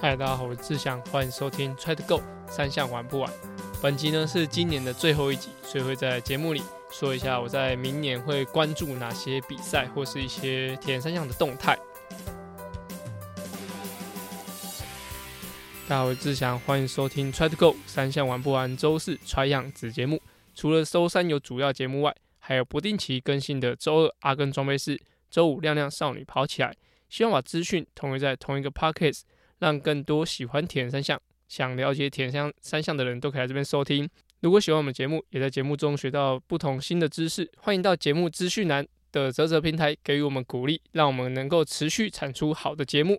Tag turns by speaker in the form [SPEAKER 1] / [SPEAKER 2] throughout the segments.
[SPEAKER 1] 嗨，大家好，我是志祥，欢迎收听 Try to Go 三项玩不完。本集呢是今年的最后一集，所以会在节目里说一下我在明年会关注哪些比赛或是一些铁人三项的动态。大家好，我是志祥，欢迎收听 Try to Go 三项玩不完周四 Try 样子节目。除了周三有主要节目外，还有不定期更新的周二阿根装备室，周五亮亮少女跑起来。希望把资讯统一在同一个 pockets 让更多喜欢铁人三项、想了解铁人三三项的人都可以来这边收听。如果喜欢我们节目，也在节目中学到不同新的知识，欢迎到节目资讯栏的泽泽平台给予我们鼓励，让我们能够持续产出好的节目。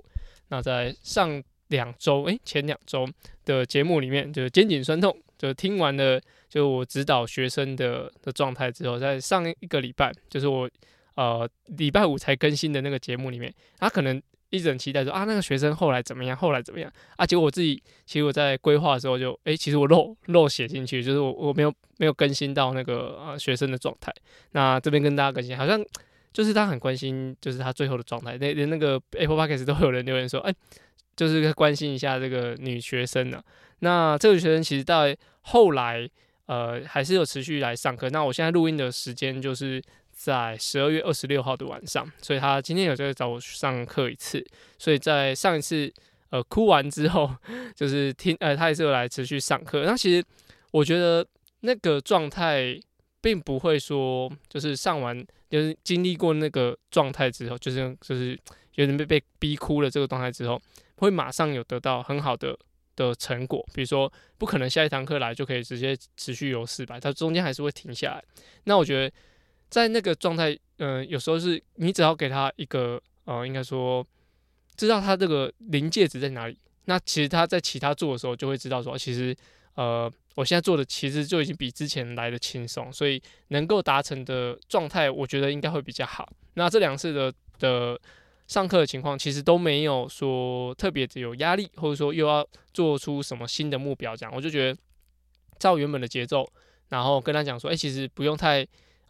[SPEAKER 1] 那在上两周，诶，前两周的节目里面，就是肩颈酸痛，就听完了，就我指导学生的的状态之后，在上一个礼拜，就是我。呃，礼拜五才更新的那个节目里面，他可能一直很期待说啊，那个学生后来怎么样？后来怎么样？啊，结果我自己其实我在规划的时候就，诶，其实我漏漏写进去，就是我我没有没有更新到那个呃学生的状态。那这边跟大家更新，好像就是他很关心，就是他最后的状态。那连那个 Apple Podcast 都有人留言说，哎，就是关心一下这个女学生呢。那这个学生其实到后来呃还是有持续来上课。那我现在录音的时间就是。在十二月二十六号的晚上，所以他今天有在找我上课一次。所以在上一次呃哭完之后，就是听呃他也是有来持续上课。那其实我觉得那个状态并不会说，就是上完就是经历过那个状态之后，就是就是有点被被逼哭了这个状态之后，会马上有得到很好的的成果。比如说，不可能下一堂课来就可以直接持续有四百，它中间还是会停下来。那我觉得。在那个状态，嗯，有时候是你只要给他一个，呃，应该说知道他这个临界值在哪里，那其实他在其他做的时候就会知道说，其实，呃，我现在做的其实就已经比之前来的轻松，所以能够达成的状态，我觉得应该会比较好。那这两次的的上课的情况，其实都没有说特别的有压力，或者说又要做出什么新的目标，这样我就觉得照原本的节奏，然后跟他讲说，哎，其实不用太。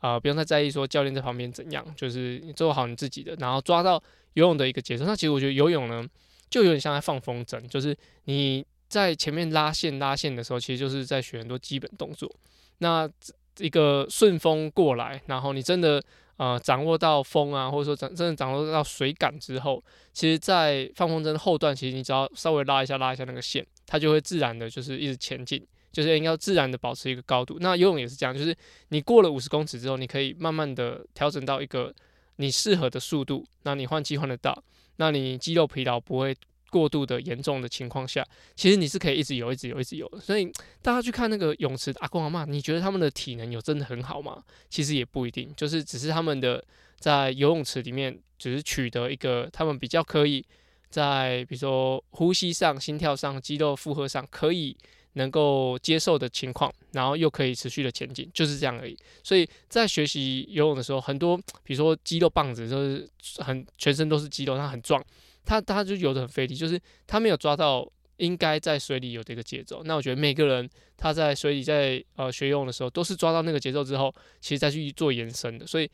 [SPEAKER 1] 啊，不用太在意说教练在旁边怎样，就是你做好你自己的，然后抓到游泳的一个节奏。那其实我觉得游泳呢，就有点像在放风筝，就是你在前面拉线拉线的时候，其实就是在学很多基本动作。那一个顺风过来，然后你真的呃掌握到风啊，或者说掌真的掌握到水感之后，其实，在放风筝后段，其实你只要稍微拉一下拉一下那个线，它就会自然的就是一直前进。就是应该自然的保持一个高度，那游泳也是这样，就是你过了五十公尺之后，你可以慢慢的调整到一个你适合的速度，那你换气换得到，那你肌肉疲劳不会过度的严重的情况下，其实你是可以一直游，一直游，一直游。所以大家去看那个泳池阿公阿妈，你觉得他们的体能有真的很好吗？其实也不一定，就是只是他们的在游泳池里面，只是取得一个他们比较可以在比如说呼吸上、心跳上、肌肉负荷上可以。能够接受的情况，然后又可以持续的前进，就是这样而已。所以在学习游泳的时候，很多比如说肌肉棒子，就是很全身都是肌肉，它很壮，他他就游得很费力，就是他没有抓到应该在水里有的一个节奏。那我觉得每个人他在水里在呃学游泳的时候，都是抓到那个节奏之后，其实再去做延伸的。所以，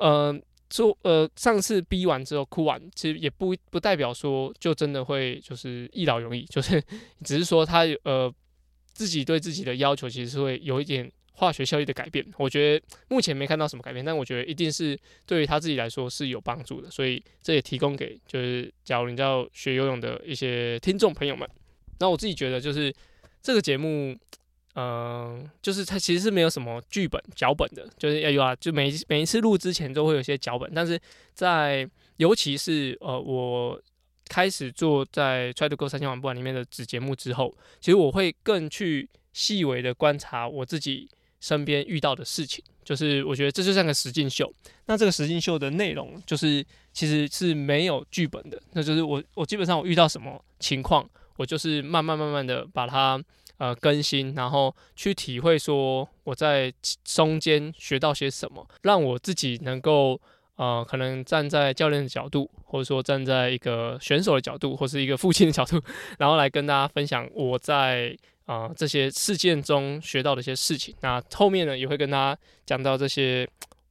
[SPEAKER 1] 嗯。做呃，上次逼完之后哭完，其实也不不代表说就真的会就是一劳永逸，就是 只是说他呃自己对自己的要求其实是会有一点化学效益的改变。我觉得目前没看到什么改变，但我觉得一定是对于他自己来说是有帮助的。所以这也提供给就是假如你要学游泳的一些听众朋友们。那我自己觉得就是这个节目。嗯，就是它其实是没有什么剧本脚本的，就是哎呦啊，就每每一次录之前都会有一些脚本，但是在尤其是呃我开始做在 Try to Go 三千万不管里面的子节目之后，其实我会更去细微的观察我自己身边遇到的事情，就是我觉得这就像个实境秀。那这个实境秀的内容就是其实是没有剧本的，那就是我我基本上我遇到什么情况，我就是慢慢慢慢的把它。呃，更新，然后去体会说我在中间学到些什么，让我自己能够呃，可能站在教练的角度，或者说站在一个选手的角度，或是一个父亲的角度，然后来跟大家分享我在啊这些事件中学到的一些事情。那后面呢，也会跟大家讲到这些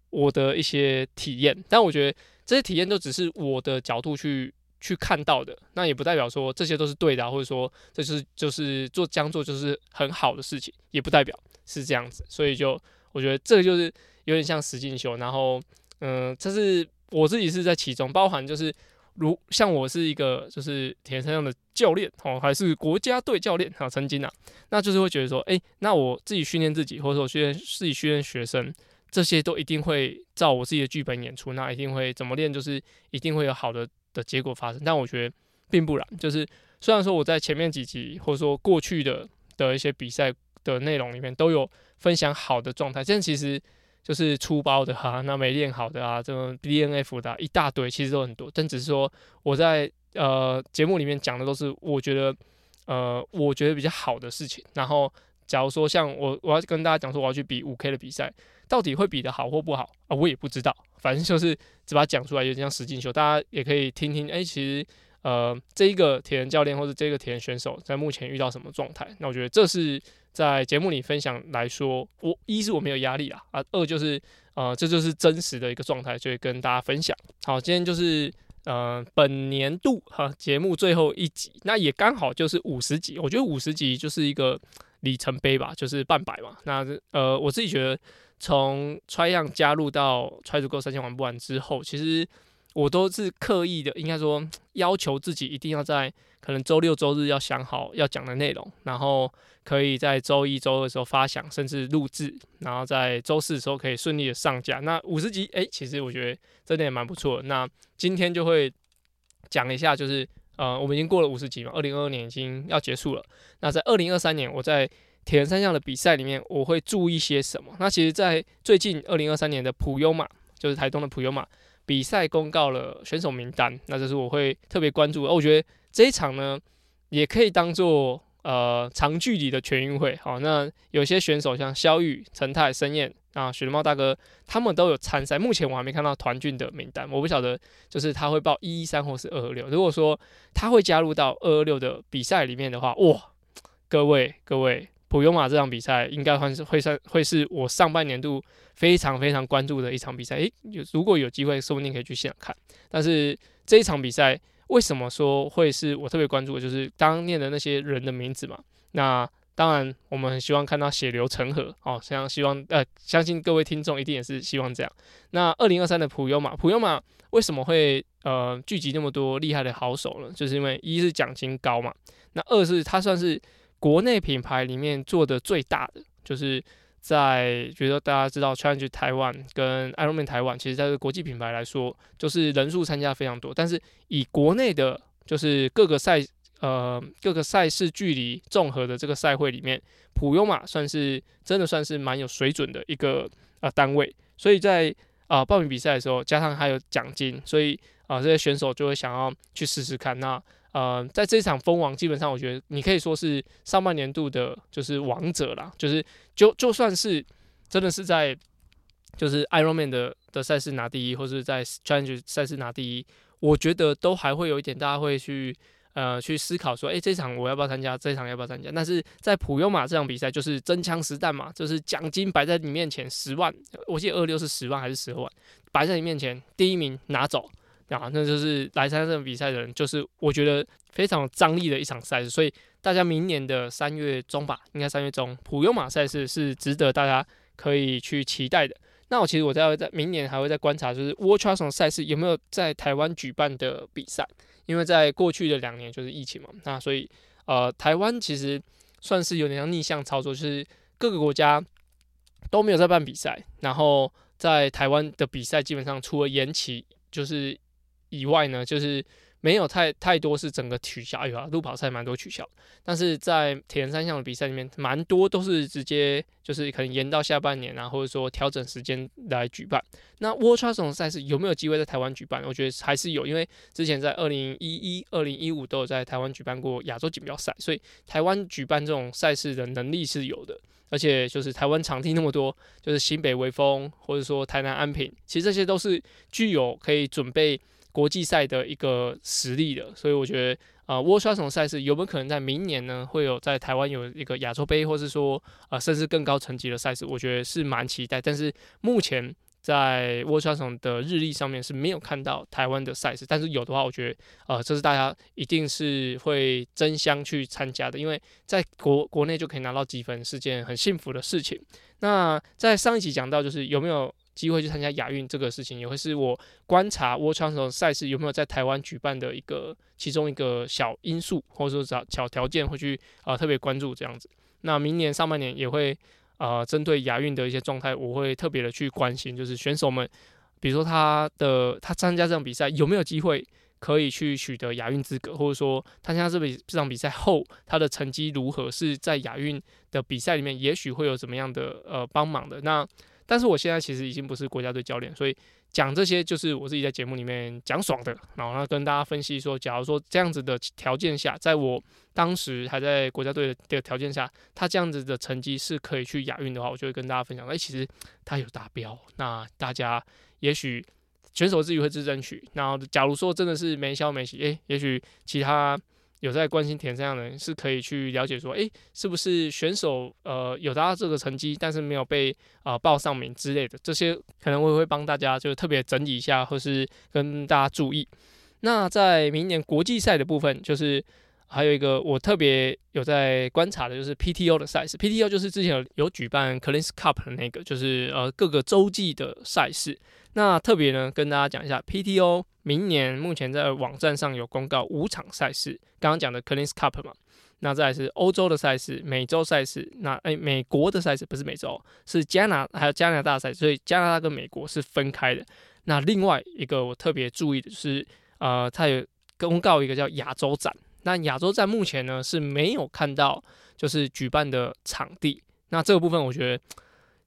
[SPEAKER 1] 我的一些体验，但我觉得这些体验都只是我的角度去去看到的，那也不代表说这些都是对的，或者说这就是就是做将做就是很好的事情，也不代表是这样子。所以就我觉得这个就是有点像实境秀，然后嗯，这是我自己是在其中，包含就是如像我是一个就是田三项的教练哦，还是国家队教练啊，曾经啊，那就是会觉得说，哎，那我自己训练自己，或者说训练自己训练学生。这些都一定会照我自己的剧本演出，那一定会怎么练，就是一定会有好的的结果发生。但我觉得并不然，就是虽然说我在前面几集或者说过去的的一些比赛的内容里面都有分享好的状态，但其实就是粗包的哈，那没练好的啊，这种 B N F 的一大堆，其实都很多。但只是说我在呃节目里面讲的都是我觉得呃我觉得比较好的事情。然后假如说像我我要跟大家讲说我要去比五 K 的比赛。到底会比的好或不好啊？我也不知道，反正就是只把它讲出来，有点像实境秀，大家也可以听听。哎，其实呃，这一个铁人教练或者这个铁人选手在目前遇到什么状态？那我觉得这是在节目里分享来说，我一是我没有压力啦，啊，二就是呃，这就是真实的一个状态，所以跟大家分享。好，今天就是呃本年度哈节目最后一集，那也刚好就是五十集，我觉得五十集就是一个里程碑吧，就是半百嘛。那呃，我自己觉得。从 try 样加入到 try to go 三千玩不完之后，其实我都是刻意的，应该说要求自己一定要在可能周六周日要想好要讲的内容，然后可以在周一周二的时候发响，甚至录制，然后在周四的时候可以顺利的上架。那五十集，哎，其实我觉得真的也蛮不错。那今天就会讲一下，就是呃，我们已经过了五十集嘛，二零二二年已经要结束了。那在二零二三年，我在铁人三项的比赛里面，我会注意些什么？那其实，在最近二零二三年的普优马，就是台东的普优马比赛公告了选手名单，那这是我会特别关注。的。我觉得这一场呢，也可以当做呃长距离的全运会。好，那有些选手像肖玉、陈泰、申燕啊、雪猫大哥，他们都有参赛。目前我还没看到团俊的名单，我不晓得就是他会报一一三或是二二六。如果说他会加入到二二六的比赛里面的话，哇，各位各位。普悠马这场比赛应该算是会算会是我上半年度非常非常关注的一场比赛。诶，有如果有机会，说不定可以去现场看。但是这一场比赛为什么说会是我特别关注的？就是刚念的那些人的名字嘛。那当然，我们很希望看到血流成河哦，像希望呃，相信各位听众一定也是希望这样。那二零二三的普悠马，普悠马为什么会呃聚集那么多厉害的好手呢？就是因为一是奖金高嘛，那二是它算是。国内品牌里面做的最大的，就是在觉得大家知道，Challenge 台湾跟 Ironman 台湾，其实在这国际品牌来说，就是人数参加非常多。但是以国内的，就是各个赛呃各个赛事距离综合的这个赛会里面，普优马算是真的算是蛮有水准的一个呃单位。所以在啊报名比赛的时候，加上还有奖金，所以啊这些选手就会想要去试试看那。呃，在这场封王，基本上我觉得你可以说是上半年度的，就是王者啦。就是就就算是真的是在就是 Ironman 的的赛事拿第一，或是在 Challenge 赛事拿第一，我觉得都还会有一点，大家会去呃去思考说，哎，这场我要不要参加？这场要不要参加？但是在普优马这场比赛，就是真枪实弹嘛，就是奖金摆在你面前十万，我记得二六是十万还是十二万，摆在你面前，第一名拿走。啊，那就是来参加这场比赛的人，就是我觉得非常有张力的一场赛事，所以大家明年的三月中吧，应该三月中普悠马赛事是值得大家可以去期待的。那我其实我在在明年还会再观察，就是 World Triathlon 赛事有没有在台湾举办的比赛，因为在过去的两年就是疫情嘛，那所以呃台湾其实算是有点像逆向操作，就是各个国家都没有在办比赛，然后在台湾的比赛基本上除了延期就是。以外呢，就是没有太太多是整个取消，有啊，路跑赛蛮多取消，但是在铁人三项的比赛里面，蛮多都是直接就是可能延到下半年啊，或者说调整时间来举办。那 World t r a 这种赛事有没有机会在台湾举办？我觉得还是有，因为之前在二零一一、二零一五都有在台湾举办过亚洲锦标赛，所以台湾举办这种赛事的能力是有的。而且就是台湾场地那么多，就是新北威风或者说台南安平，其实这些都是具有可以准备。国际赛的一个实力的，所以我觉得啊，沃刷什赛事有没有可能在明年呢，会有在台湾有一个亚洲杯，或是说啊，甚至更高层级的赛事，我觉得是蛮期待。但是目前在沃沙总的日历上面是没有看到台湾的赛事，但是有的话，我觉得呃，这是大家一定是会争相去参加的，因为在国国内就可以拿到积分，是件很幸福的事情。那在上一集讲到，就是有没有机会去参加亚运这个事情，也会是我观察 World Triathlon 赛事有没有在台湾举办的一个其中一个小因素，或者说小小条件会去呃特别关注这样子。那明年上半年也会。呃，针对亚运的一些状态，我会特别的去关心，就是选手们，比如说他的他参加这场比赛有没有机会可以去取得亚运资格，或者说他参加这比这场比赛后，他的成绩如何，是在亚运的比赛里面，也许会有怎么样的呃帮忙的。那但是我现在其实已经不是国家队教练，所以。讲这些就是我自己在节目里面讲爽的，然后跟大家分析说，假如说这样子的条件下，在我当时还在国家队的条件下，他这样子的成绩是可以去亚运的话，我就会跟大家分享。哎，其实他有达标，那大家也许选手自己会自争取。然后假如说真的是没消没息，哎，也许其他。有在关心田赛的人是可以去了解说，诶，是不是选手呃有达到这个成绩，但是没有被啊报上名之类的，这些可能我也会帮大家就特别整理一下，或是跟大家注意。那在明年国际赛的部分，就是还有一个我特别有在观察的，就是 PTO 的赛事。PTO 就是之前有举办 c l e a n s Cup 的那个，就是呃各个洲际的赛事。那特别呢，跟大家讲一下，PTO 明年目前在网站上有公告五场赛事，刚刚讲的 c l e a n s Cup 嘛，那再是欧洲的赛事、美洲赛事，那诶美国的赛事不是美洲，是加拿还有加拿大赛，所以加拿大跟美国是分开的。那另外一个我特别注意的是，呃，它有公告一个叫亚洲站，那亚洲站目前呢是没有看到就是举办的场地，那这个部分我觉得。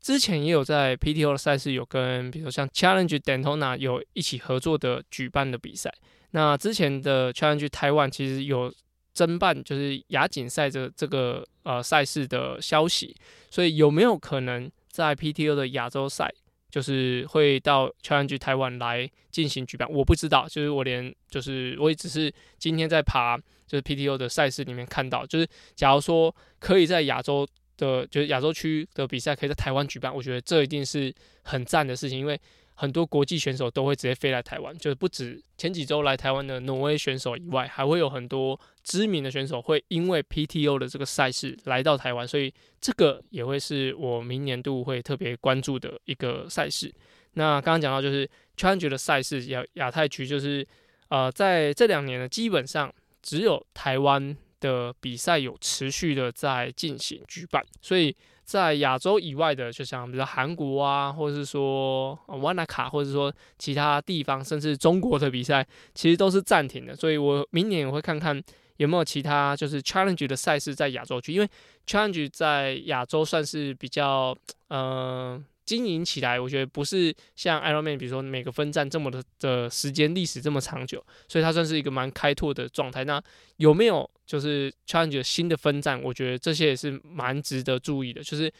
[SPEAKER 1] 之前也有在 PTO 的赛事有跟，比如说像 Challenge Daytona 有一起合作的举办的比赛。那之前的 Challenge Taiwan 其实有争办，就是亚锦赛的这个呃赛事的消息。所以有没有可能在 PTO 的亚洲赛，就是会到 Challenge Taiwan 来进行举办？我不知道，就是我连就是我也只是今天在爬就是 PTO 的赛事里面看到，就是假如说可以在亚洲。的，就是亚洲区的比赛可以在台湾举办，我觉得这一定是很赞的事情，因为很多国际选手都会直接飞来台湾，就是不止前几周来台湾的挪威选手以外，还会有很多知名的选手会因为 PTO 的这个赛事来到台湾，所以这个也会是我明年度会特别关注的一个赛事。那刚刚讲到就是川局的赛事亚亚太区，就是呃在这两年呢，基本上只有台湾。的比赛有持续的在进行举办，所以在亚洲以外的，就像比如韩国啊，或者是说瓦纳卡，或者说其他地方，甚至中国的比赛，其实都是暂停的。所以我明年也会看看有没有其他就是 challenge 的赛事在亚洲区，因为 challenge 在亚洲算是比较嗯。经营起来，我觉得不是像 Ironman，比如说每个分站这么的的时间历史这么长久，所以它算是一个蛮开拓的状态。那有没有就是 Challenge 新的分站？我觉得这些也是蛮值得注意的。就是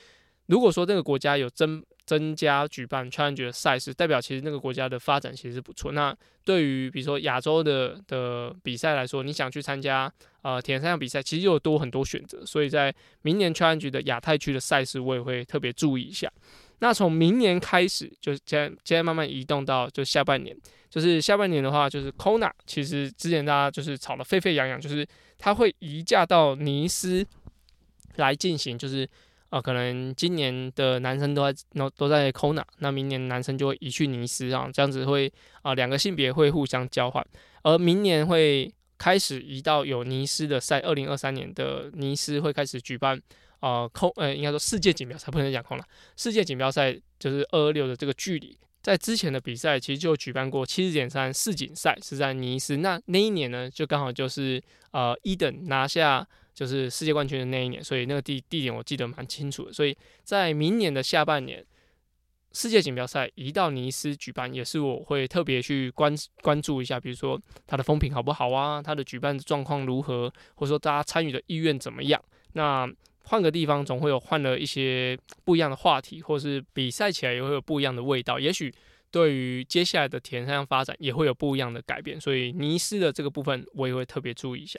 [SPEAKER 1] 如果说这个国家有增增加举办 Challenge 的赛事，代表其实那个国家的发展其实是不错。那对于比如说亚洲的的比赛来说，你想去参加呃田三项比赛，其实又多很多选择。所以在明年 CHANG 的亚太区的赛事，我也会特别注意一下。那从明年开始，就现现在慢慢移动到就下半年，就是下半年的话，就是 Kona，其实之前大家就是吵得沸沸扬扬，就是它会移驾到尼斯来进行，就是呃，可能今年的男生都在都都在 Kona，那明年男生就会移去尼斯啊，这样子会啊两个性别会互相交换，而明年会开始移到有尼斯的赛，二零二三年的尼斯会开始举办。啊，空呃，应该说世界锦标赛不能讲空了。世界锦标赛就是二二六的这个距离，在之前的比赛其实就举办过七十点三世锦赛，是在尼斯。那那一年呢，就刚好就是呃伊等拿下就是世界冠军的那一年，所以那个地地点我记得蛮清楚的。所以在明年的下半年，世界锦标赛移到尼斯举办，也是我会特别去关关注一下，比如说它的风评好不好啊，它的举办状况如何，或者说大家参与的意愿怎么样？那换个地方总会有换了一些不一样的话题，或是比赛起来也会有不一样的味道。也许对于接下来的田三项发展也会有不一样的改变。所以尼斯的这个部分我也会特别注意一下。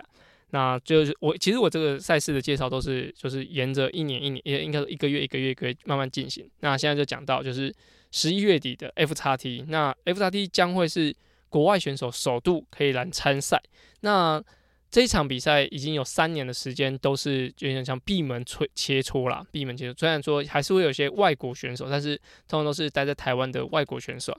[SPEAKER 1] 那就是我其实我这个赛事的介绍都是就是沿着一年一年也应该是一个月一个月一个月慢慢进行。那现在就讲到就是十一月底的 F 叉 T，那 F 叉 T 将会是国外选手首度可以来参赛。那这一场比赛已经有三年的时间，都是有点像闭门切切磋啦，闭门切磋。虽然说还是会有些外国选手，但是通常都是待在台湾的外国选手。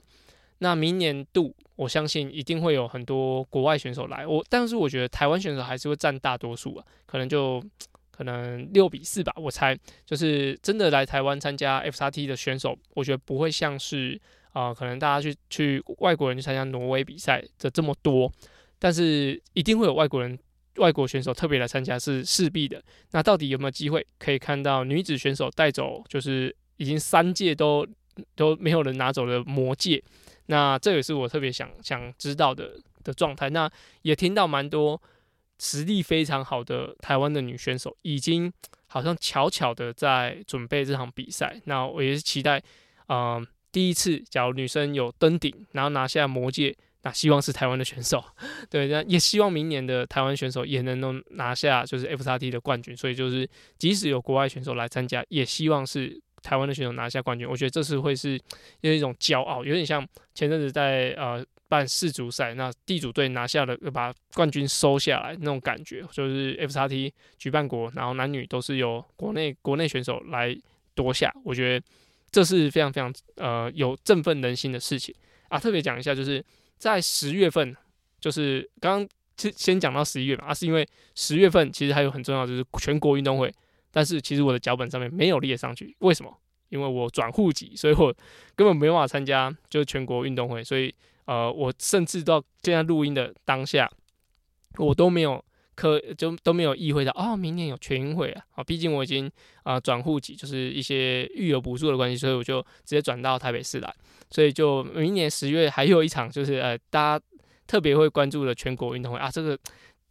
[SPEAKER 1] 那明年度，我相信一定会有很多国外选手来。我但是我觉得台湾选手还是会占大多数啊，可能就可能六比四吧，我猜。就是真的来台湾参加 F 叉 T 的选手，我觉得不会像是啊，可能大家去去外国人去参加挪威比赛的这么多，但是一定会有外国人。外国选手特别来参加是势必的。那到底有没有机会可以看到女子选手带走，就是已经三届都都没有人拿走的魔戒？那这也是我特别想想知道的的状态。那也听到蛮多实力非常好的台湾的女选手，已经好像巧巧的在准备这场比赛。那我也是期待，嗯，第一次假如女生有登顶，然后拿下魔戒。那希望是台湾的选手，对，那也希望明年的台湾选手也能能拿下就是 F 叉 T 的冠军。所以就是即使有国外选手来参加，也希望是台湾的选手拿下冠军。我觉得这次会是有一种骄傲，有点像前阵子在呃办世足赛，那地主队拿下了把冠军收下来那种感觉，就是 F 叉 T 举办国，然后男女都是由国内国内选手来夺下。我觉得这是非常非常呃有振奋人心的事情啊！特别讲一下就是。在十月份，就是刚刚先先讲到十一月嘛，啊，是因为十月份其实还有很重要，就是全国运动会，但是其实我的脚本上面没有列上去，为什么？因为我转户籍，所以我根本没办法参加就是全国运动会，所以呃，我甚至到现在录音的当下，我都没有可就都没有意会到哦，明年有全运会啊，啊，毕竟我已经啊转户籍，就是一些育儿补助的关系，所以我就直接转到台北市来。所以就明年十月还有一场，就是呃，大家特别会关注的全国运动会啊。这个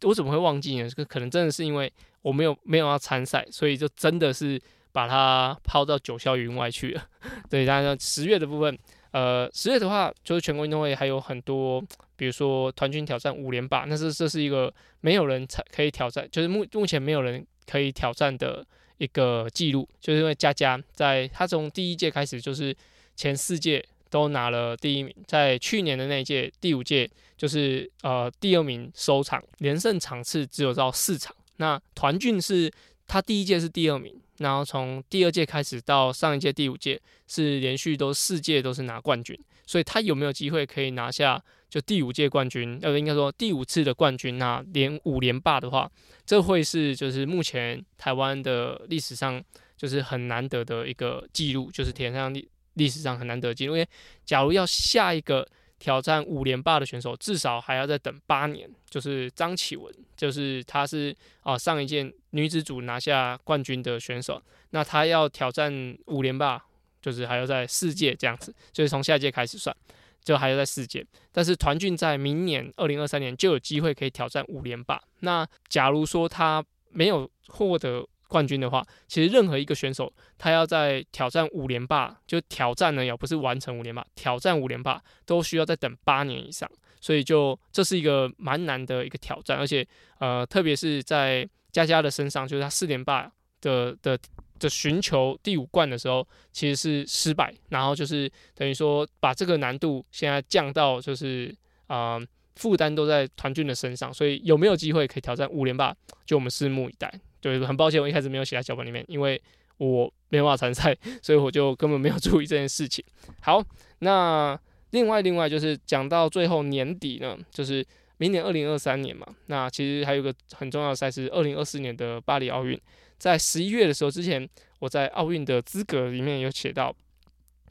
[SPEAKER 1] 我怎么会忘记呢？这个可能真的是因为我没有没有要参赛，所以就真的是把它抛到九霄云外去了。对，然后十月的部分，呃，十月的话就是全国运动会还有很多，比如说团军挑战五连霸，那是这是一个没有人才可以挑战，就是目目前没有人可以挑战的一个记录，就是因为佳佳在他从第一届开始就是前四届。都拿了第一名，在去年的那一届第五届，就是呃第二名收场，连胜场次只有到四场。那团俊是他第一届是第二名，然后从第二届开始到上一届第五届是连续都四届都是拿冠军，所以他有没有机会可以拿下就第五届冠军？呃，应该说第五次的冠军，那连五连霸的话，这会是就是目前台湾的历史上就是很难得的一个记录，就是田上历。历史上很难得记录，因为假如要下一个挑战五连霸的选手，至少还要再等八年。就是张启文，就是他是啊上一届女子组拿下冠军的选手，那他要挑战五连霸，就是还要在四届这样子，就是从下届开始算，就还要在四届。但是团俊在明年二零二三年就有机会可以挑战五连霸。那假如说他没有获得。冠军的话，其实任何一个选手，他要在挑战五连霸，就挑战呢，也不是完成五连霸，挑战五连霸都需要再等八年以上，所以就这是一个蛮难的一个挑战，而且呃，特别是在佳佳的身上，就是他四连霸的的的寻求第五冠的时候，其实是失败，然后就是等于说把这个难度现在降到就是啊负担都在团军的身上，所以有没有机会可以挑战五连霸，就我们拭目以待。对，很抱歉，我一开始没有写在脚本里面，因为我没办法参赛，所以我就根本没有注意这件事情。好，那另外另外就是讲到最后年底呢，就是明年二零二三年嘛，那其实还有一个很重要的赛事，二零二四年的巴黎奥运，在十一月的时候，之前我在奥运的资格里面有写到，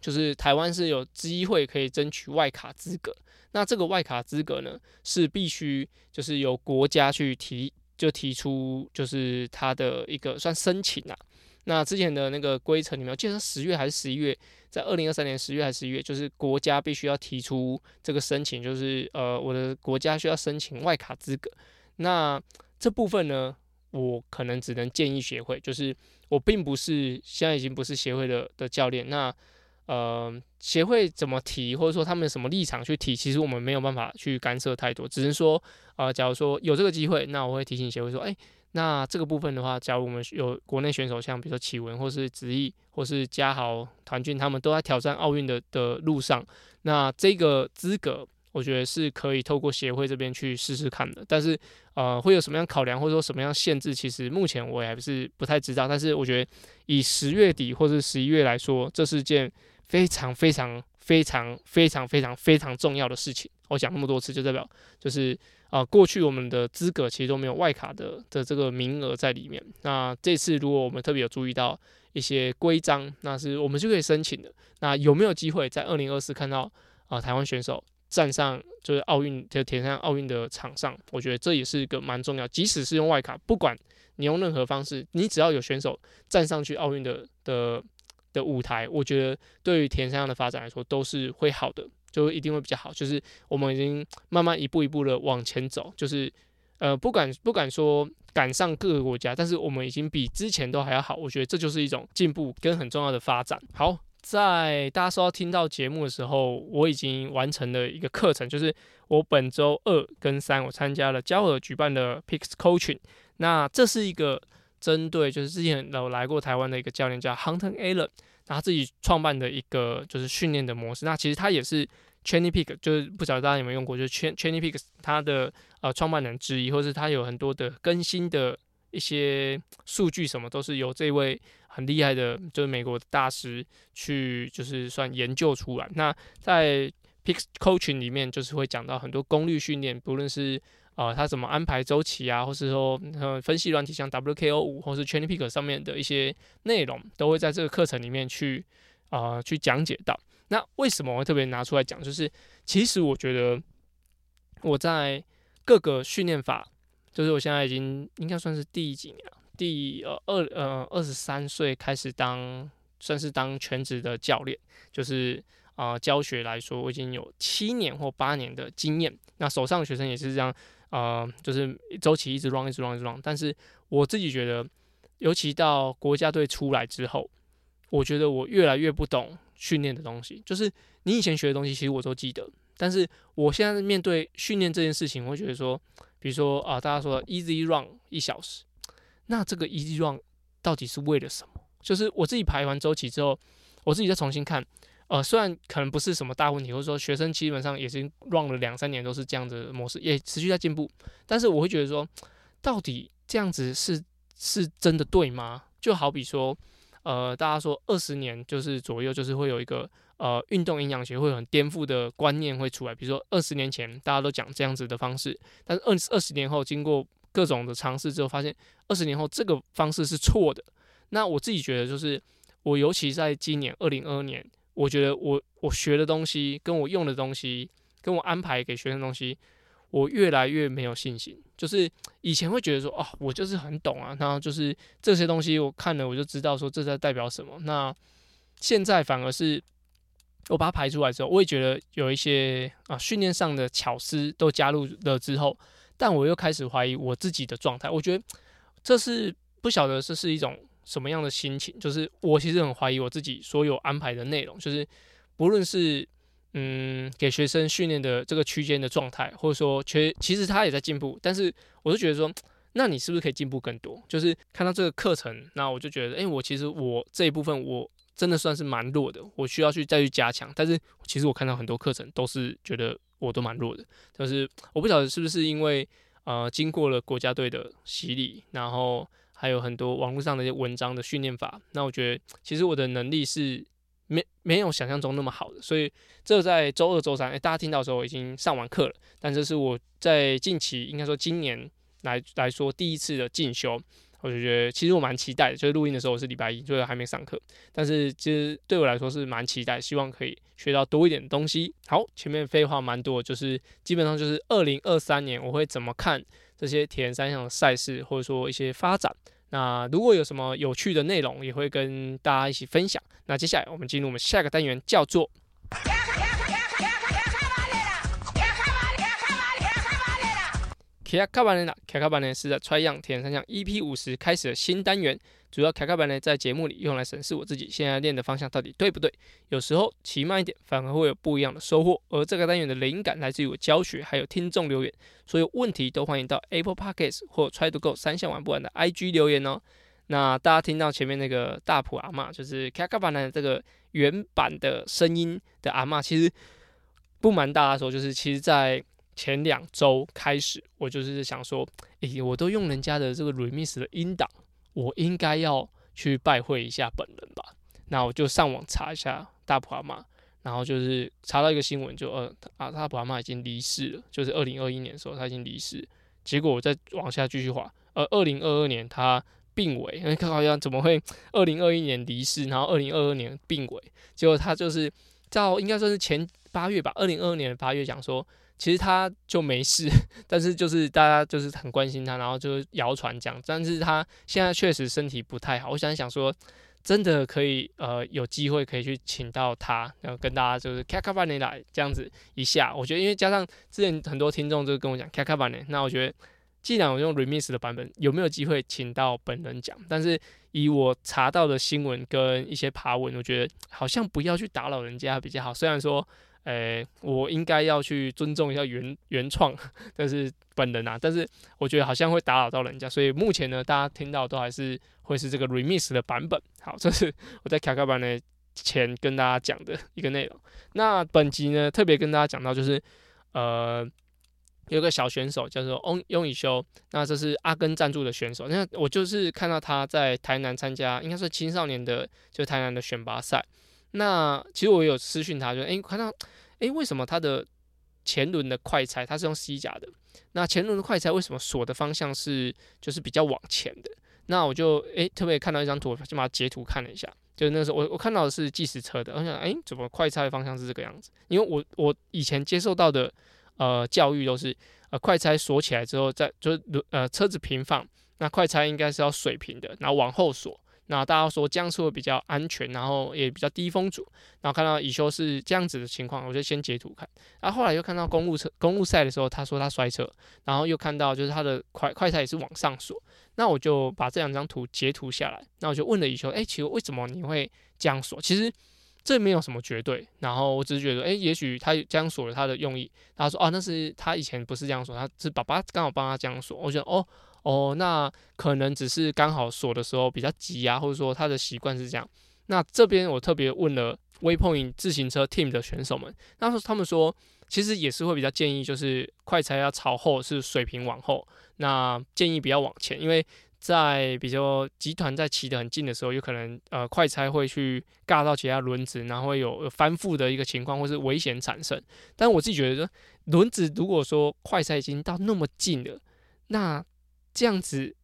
[SPEAKER 1] 就是台湾是有机会可以争取外卡资格，那这个外卡资格呢，是必须就是由国家去提。就提出就是他的一个算申请啊，那之前的那个规程里面，我记得十月还是十一月，在二零二三年十月还是十一月，就是国家必须要提出这个申请，就是呃我的国家需要申请外卡资格。那这部分呢，我可能只能建议协会，就是我并不是现在已经不是协会的的教练，那。呃，协会怎么提，或者说他们什么立场去提，其实我们没有办法去干涉太多，只是说，呃，假如说有这个机会，那我会提醒协会说，哎，那这个部分的话，假如我们有国内选手，像比如说启文或是子毅或是嘉豪、团俊，他们都在挑战奥运的的路上，那这个资格。我觉得是可以透过协会这边去试试看的，但是呃会有什么样考量或者说什么样限制，其实目前我也还是不太知道。但是我觉得以十月底或者十一月来说，这是件非常非常非常非常非常非常重要的事情。我讲那么多次，就代表就是啊过去我们的资格其实都没有外卡的的这个名额在里面。那这次如果我们特别有注意到一些规章，那是我们就可以申请的。那有没有机会在二零二四看到啊台湾选手？站上就是奥运就填上奥运的场上，我觉得这也是一个蛮重要。即使是用外卡，不管你用任何方式，你只要有选手站上去奥运的的的舞台，我觉得对于田三的发展来说都是会好的，就一定会比较好。就是我们已经慢慢一步一步的往前走，就是呃不敢不敢说赶上各个国家，但是我们已经比之前都还要好。我觉得这就是一种进步跟很重要的发展。好。在大家说听到节目的时候，我已经完成了一个课程，就是我本周二跟三我参加了焦尔举办的 Pix Coaching。那这是一个针对就是之前有来过台湾的一个教练叫 Hunter Allen，他自己创办的一个就是训练的模式。那其实他也是 Training Peak，就是不晓得大家有没有用过，就是 Training Peak 他的呃创办人之一，或是他有很多的更新的一些数据什么，都是由这位。很厉害的，就是美国的大师去，就是算研究出来。那在 Pix Coaching 里面，就是会讲到很多功率训练，不论是呃他怎么安排周期啊，或是说呃分析软体，像 WKO 五或是 Training Peak 上面的一些内容，都会在这个课程里面去啊去讲解到。那为什么我会特别拿出来讲？就是其实我觉得我在各个训练法，就是我现在已经应该算是第几年了。第呃二呃二十三岁开始当算是当全职的教练，就是啊教学来说，我已经有七年或八年的经验。那手上的学生也是这样，呃，就是周期一直 run 一直 run 一直 run。但是我自己觉得，尤其到国家队出来之后，我觉得我越来越不懂训练的东西。就是你以前学的东西，其实我都记得，但是我现在面对训练这件事情，我会觉得说，比如说啊，大家说 easy run 一小时。那这个 easy run 到底是为了什么？就是我自己排完周期之后，我自己再重新看，呃，虽然可能不是什么大问题，或者说学生基本上已经 run 了两三年都是这样的模式，也持续在进步，但是我会觉得说，到底这样子是是真的对吗？就好比说，呃，大家说二十年就是左右，就是会有一个呃运动营养学会很颠覆的观念会出来，比如说二十年前大家都讲这样子的方式，但是二二十年后经过。各种的尝试之后，发现二十年后这个方式是错的。那我自己觉得，就是我尤其在今年二零二二年，我觉得我我学的东西，跟我用的东西，跟我安排给学生东西，我越来越没有信心。就是以前会觉得说，哦，我就是很懂啊，然后就是这些东西我看了我就知道说这在代表什么。那现在反而是我把它排出来之后，我也觉得有一些啊训练上的巧思都加入了之后。但我又开始怀疑我自己的状态，我觉得这是不晓得这是一种什么样的心情，就是我其实很怀疑我自己所有安排的内容，就是不论是嗯给学生训练的这个区间的状态，或者说其其实他也在进步，但是我就觉得说，那你是不是可以进步更多？就是看到这个课程，那我就觉得，哎，我其实我这一部分我真的算是蛮弱的，我需要去再去加强。但是其实我看到很多课程都是觉得。我都蛮弱的，就是我不晓得是不是因为呃经过了国家队的洗礼，然后还有很多网络上的一些文章的训练法，那我觉得其实我的能力是没没有想象中那么好的，所以这在周二、周三，哎，大家听到的时候已经上完课了，但这是我在近期应该说今年来来说第一次的进修。我就觉得，其实我蛮期待的。就是录音的时候我是礼拜一，就是还没上课，但是其实对我来说是蛮期待，希望可以学到多一点东西。好，前面废话蛮多，就是基本上就是二零二三年我会怎么看这些铁人三项赛事，或者说一些发展。那如果有什么有趣的内容，也会跟大家一起分享。那接下来我们进入我们下个单元，叫做。卡卡班呢？卡卡班呢是在穿样田三项 EP 五十开始的新单元，主要卡卡班呢在节目里用来审视我自己现在练的方向到底对不对。有时候骑慢一点反而会有不一样的收获。而这个单元的灵感来自于我教学，还有听众留言。所有问题都欢迎到 Apple Podcast 或 Try to Go 三项玩不完的 IG 留言哦。那大家听到前面那个大普阿妈，就是卡卡班的这个原版的声音的阿妈，其实不瞒大家说，就是其实在。前两周开始，我就是想说，诶，我都用人家的这个 remix 的音档，我应该要去拜会一下本人吧。那我就上网查一下大普阿妈，然后就是查到一个新闻，就呃啊大普阿妈已经离世了，就是二零二一年的时候他已经离世。结果我再往下继续滑，呃，二零二二年他病危，因为好像怎么会二零二一年离世，然后二零二二年病危？结果他就是到应该说是前八月吧，二零二二年的八月讲说。其实他就没事，但是就是大家就是很关心他，然后就谣传讲，但是他现在确实身体不太好。我想想说，真的可以呃有机会可以去请到他，然后跟大家就是卡卡巴尼来这样子一下。我觉得因为加上之前很多听众就跟我讲卡卡巴尼，那我觉得既然我用 remix 的版本，有没有机会请到本人讲？但是以我查到的新闻跟一些爬文，我觉得好像不要去打扰人家比较好。虽然说。诶，我应该要去尊重一下原原创，但是本人啊，但是我觉得好像会打扰到人家，所以目前呢，大家听到都还是会是这个 remix 的版本。好，这是我在卡卡版的前跟大家讲的一个内容。那本集呢，特别跟大家讲到就是，呃，有个小选手叫做翁雍以修，那这是阿根赞助的选手。那我就是看到他在台南参加，应该是青少年的，就台南的选拔赛。那其实我有私讯他，就诶，看到，诶，为什么他的前轮的快拆它是用 C 甲的？那前轮的快拆为什么锁的方向是就是比较往前的？那我就诶特别看到一张图，就把它截图看了一下。就那时候我我看到的是计时车的，我想诶，怎么快拆的方向是这个样子？因为我我以前接受到的呃教育都是呃快拆锁起来之后，再就是呃车子平放，那快拆应该是要水平的，然后往后锁。那大家说这样是会比较安全，然后也比较低风阻。然后看到乙修是这样子的情况，我就先截图看。然后后来又看到公路车公路赛的时候，他说他摔车，然后又看到就是他的快快赛也是往上锁。那我就把这两张图截图下来。那我就问了乙修，哎，其实为什么你会这样锁？其实这没有什么绝对。然后我只是觉得，哎，也许他这样锁了他的用意。他说，哦，那是他以前不是这样锁，他是爸爸刚好帮他这样锁。我觉得，哦。哦，那可能只是刚好锁的时候比较急啊，或者说他的习惯是这样。那这边我特别问了微碰影自行车 team 的选手们，那时他们说，其实也是会比较建议，就是快拆要朝后，是水平往后。那建议不要往前，因为在比较集团在骑得很近的时候，有可能呃快拆会去尬到其他轮子，然后会有翻覆的一个情况，或是危险产生。但我自己觉得，轮子如果说快拆已经到那么近了，那这样子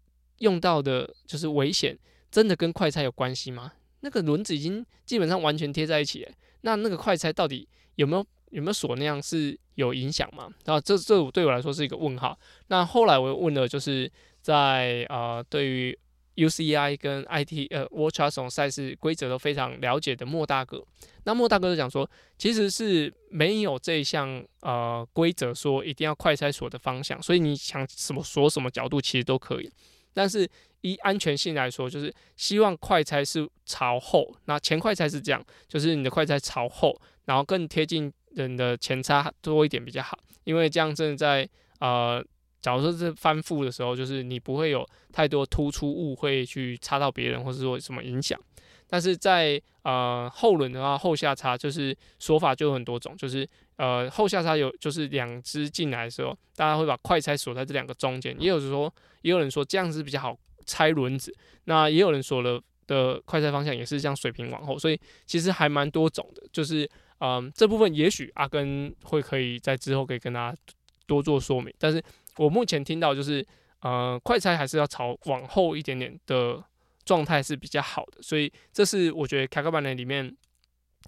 [SPEAKER 1] 用到的就是危险，真的跟快拆有关系吗？那个轮子已经基本上完全贴在一起，那那个快拆到底有没有有没有锁那样是有影响吗？然后这这对我来说是一个问号。那后来我又问了，就是在啊对于 UCI 跟 IT 呃 Watch a s o n 赛事规则都非常了解的莫大哥。那莫大哥就讲说，其实是没有这一项呃规则说一定要快拆锁的方向，所以你想什么锁什么角度其实都可以。但是以安全性来说，就是希望快拆是朝后，那前快拆是这样，就是你的快拆朝后，然后更贴近人的前叉多一点比较好，因为这样真的在呃，假如说是翻覆的时候，就是你不会有太多突出物会去插到别人，或者说什么影响。但是在呃后轮的话，后下叉就是说法就有很多种，就是呃后下叉有就是两只进来的时候，大家会把快拆锁在这两个中间，也有说也有人说这样子比较好拆轮子，那也有人说了的快拆方向也是这样水平往后，所以其实还蛮多种的，就是嗯这部分也许阿根会可以在之后可以跟大家多做说明，但是我目前听到就是呃快拆还是要朝往后一点点的。状态是比较好的，所以这是我觉得卡卡板的里面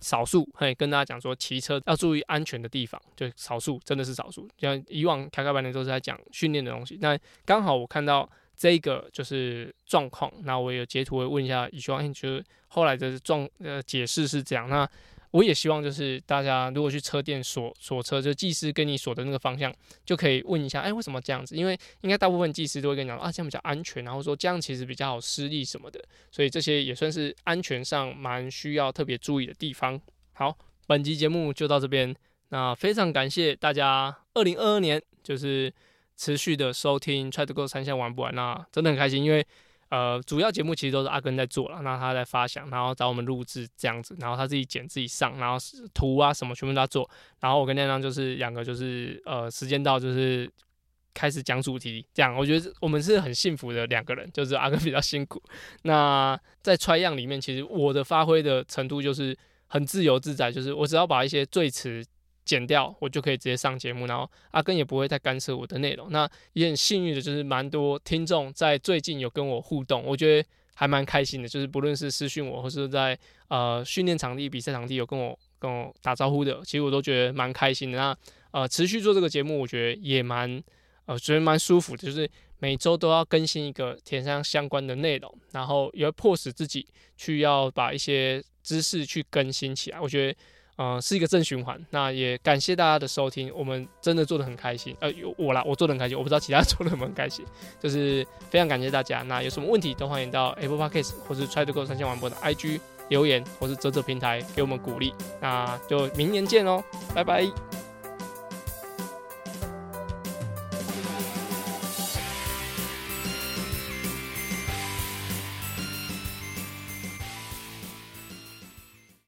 [SPEAKER 1] 少数嘿跟大家讲说骑车要注意安全的地方，就少数真的是少数。像以往卡卡板的都是在讲训练的东西，那刚好我看到这个就是状况，那我有截图问一下以轩，就是后来的状呃解释是这样。那我也希望就是大家如果去车店锁锁车，就技师跟你锁的那个方向，就可以问一下，哎，为什么这样子？因为应该大部分技师都会跟你讲啊，这样比较安全，然后说这样其实比较好施力什么的，所以这些也算是安全上蛮需要特别注意的地方。好，本集节目就到这边，那非常感谢大家，二零二二年就是持续的收听 Try to Go 三项玩不完，那真的很开心，因为。呃，主要节目其实都是阿根在做了，那他在发想，然后找我们录制这样子，然后他自己剪自己上，然后图啊什么全部都要做，然后我跟亮亮就是两个就是呃时间到就是开始讲主题，这样我觉得我们是很幸福的两个人，就是阿根比较辛苦。那在揣样里面，其实我的发挥的程度就是很自由自在，就是我只要把一些最词。剪掉，我就可以直接上节目，然后阿根也不会太干涉我的内容。那也很幸运的，就是蛮多听众在最近有跟我互动，我觉得还蛮开心的。就是不论是私讯我，或是在呃训练场地、比赛场地有跟我跟我打招呼的，其实我都觉得蛮开心的。那呃持续做这个节目，我觉得也蛮呃觉得蛮舒服的，就是每周都要更新一个填上相关的内容，然后也会迫使自己去要把一些知识去更新起来。我觉得。嗯，是一个正循环。那也感谢大家的收听，我们真的做的很开心。呃，有我啦，我做的很开心。我不知道其他 做的有没有很开心，就是非常感谢大家。那有什么问题都欢迎到 Apple Podcast 或是 Try to Go 三千万播的 IG 留言，或是泽泽平台给我们鼓励。那就明年见喽，拜拜。